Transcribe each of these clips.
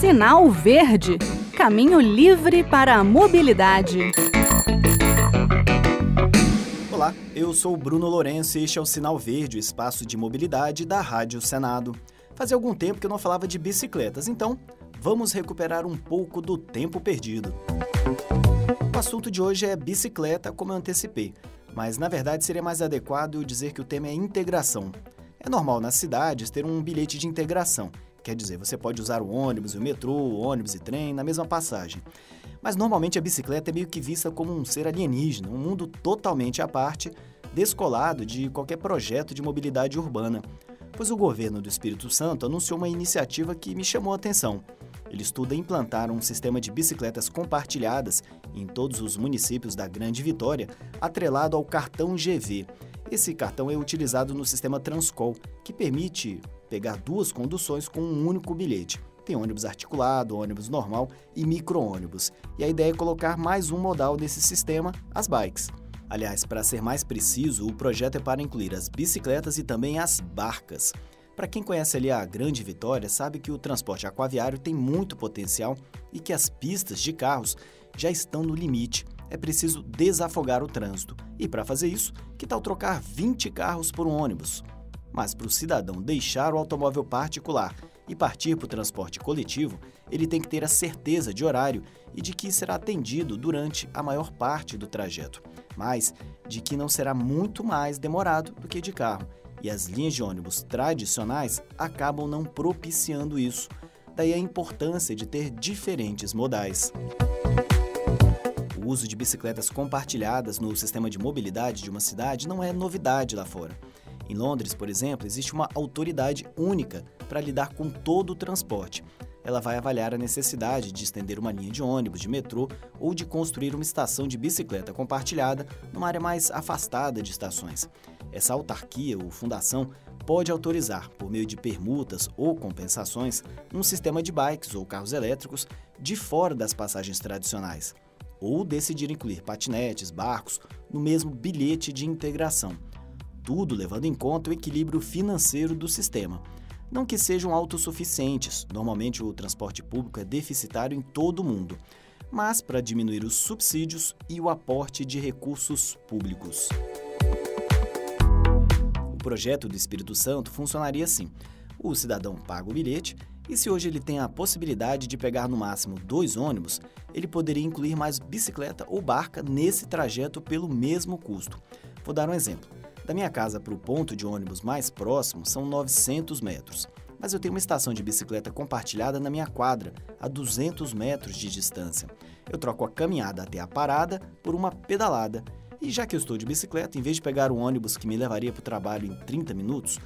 Sinal Verde Caminho livre para a mobilidade. Olá, eu sou Bruno Lourenço e este é o Sinal Verde, o espaço de mobilidade da Rádio Senado. Fazia algum tempo que eu não falava de bicicletas, então vamos recuperar um pouco do tempo perdido. O assunto de hoje é bicicleta, como eu antecipei, mas na verdade seria mais adequado dizer que o tema é integração. É normal nas cidades ter um bilhete de integração, Quer dizer, você pode usar o ônibus e o metrô, o ônibus e trem na mesma passagem. Mas normalmente a bicicleta é meio que vista como um ser alienígena, um mundo totalmente à parte, descolado de qualquer projeto de mobilidade urbana. Pois o governo do Espírito Santo anunciou uma iniciativa que me chamou a atenção. Ele estuda implantar um sistema de bicicletas compartilhadas em todos os municípios da Grande Vitória, atrelado ao cartão GV. Esse cartão é utilizado no sistema Transcol, que permite pegar duas conduções com um único bilhete. Tem ônibus articulado, ônibus normal e micro-ônibus. E a ideia é colocar mais um modal nesse sistema, as bikes. Aliás, para ser mais preciso, o projeto é para incluir as bicicletas e também as barcas. Para quem conhece ali a Grande Vitória, sabe que o transporte aquaviário tem muito potencial e que as pistas de carros já estão no limite. É preciso desafogar o trânsito. E para fazer isso, que tal trocar 20 carros por um ônibus? Mas para o cidadão deixar o automóvel particular e partir para o transporte coletivo, ele tem que ter a certeza de horário e de que será atendido durante a maior parte do trajeto, mas de que não será muito mais demorado do que de carro. E as linhas de ônibus tradicionais acabam não propiciando isso. Daí a importância de ter diferentes modais. O uso de bicicletas compartilhadas no sistema de mobilidade de uma cidade não é novidade lá fora. Em Londres, por exemplo, existe uma autoridade única para lidar com todo o transporte. Ela vai avaliar a necessidade de estender uma linha de ônibus, de metrô ou de construir uma estação de bicicleta compartilhada numa área mais afastada de estações. Essa autarquia ou fundação pode autorizar, por meio de permutas ou compensações, um sistema de bikes ou carros elétricos de fora das passagens tradicionais, ou decidir incluir patinetes, barcos no mesmo bilhete de integração tudo levando em conta o equilíbrio financeiro do sistema. Não que sejam autossuficientes, normalmente o transporte público é deficitário em todo o mundo, mas para diminuir os subsídios e o aporte de recursos públicos. O projeto do Espírito Santo funcionaria assim: o cidadão paga o bilhete e se hoje ele tem a possibilidade de pegar no máximo dois ônibus, ele poderia incluir mais bicicleta ou barca nesse trajeto pelo mesmo custo. Vou dar um exemplo. Da minha casa para o ponto de ônibus mais próximo são 900 metros, mas eu tenho uma estação de bicicleta compartilhada na minha quadra, a 200 metros de distância. Eu troco a caminhada até a parada por uma pedalada. E já que eu estou de bicicleta, em vez de pegar o ônibus que me levaria para o trabalho em 30 minutos,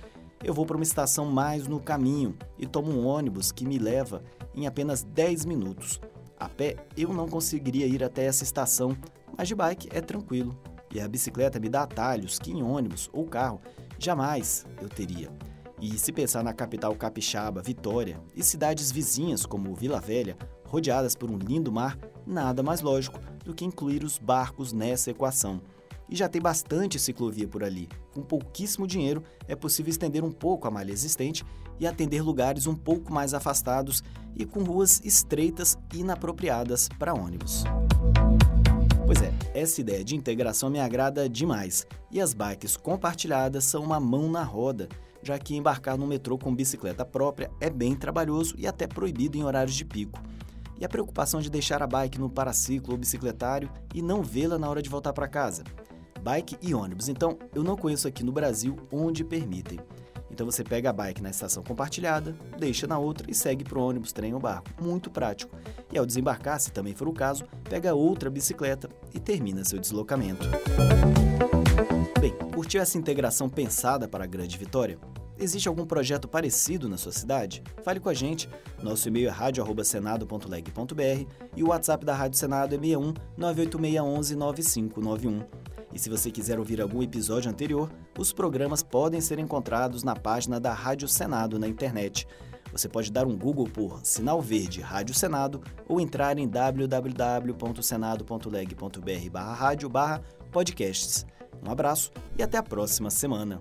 eu vou para uma estação mais no caminho e tomo um ônibus que me leva em apenas 10 minutos. A pé eu não conseguiria ir até essa estação, mas de bike é tranquilo. E a bicicleta me dá atalhos que em ônibus ou carro jamais eu teria. E se pensar na capital capixaba, Vitória, e cidades vizinhas como Vila Velha, rodeadas por um lindo mar, nada mais lógico do que incluir os barcos nessa equação. E já tem bastante ciclovia por ali. Com pouquíssimo dinheiro, é possível estender um pouco a malha existente e atender lugares um pouco mais afastados e com ruas estreitas e inapropriadas para ônibus. Pois é, essa ideia de integração me agrada demais. E as bikes compartilhadas são uma mão na roda, já que embarcar no metrô com bicicleta própria é bem trabalhoso e até proibido em horários de pico. E a preocupação de deixar a bike no paraciclo ou bicicletário e não vê-la na hora de voltar para casa. Bike e ônibus, então eu não conheço aqui no Brasil onde permitem. Então você pega a bike na estação compartilhada, deixa na outra e segue para o ônibus, trem ou barco. Muito prático. E ao desembarcar, se também for o caso, pega outra bicicleta e termina seu deslocamento. Bem, curtiu essa integração pensada para a Grande Vitória? Existe algum projeto parecido na sua cidade? Fale com a gente. Nosso e-mail é radio@senado.leg.br e o WhatsApp da Rádio Senado é 61 98611 9591. E se você quiser ouvir algum episódio anterior, os programas podem ser encontrados na página da Rádio Senado na internet. Você pode dar um Google por Sinal Verde Rádio Senado ou entrar em www.senado.leg.br barra rádio barra podcasts. Um abraço e até a próxima semana.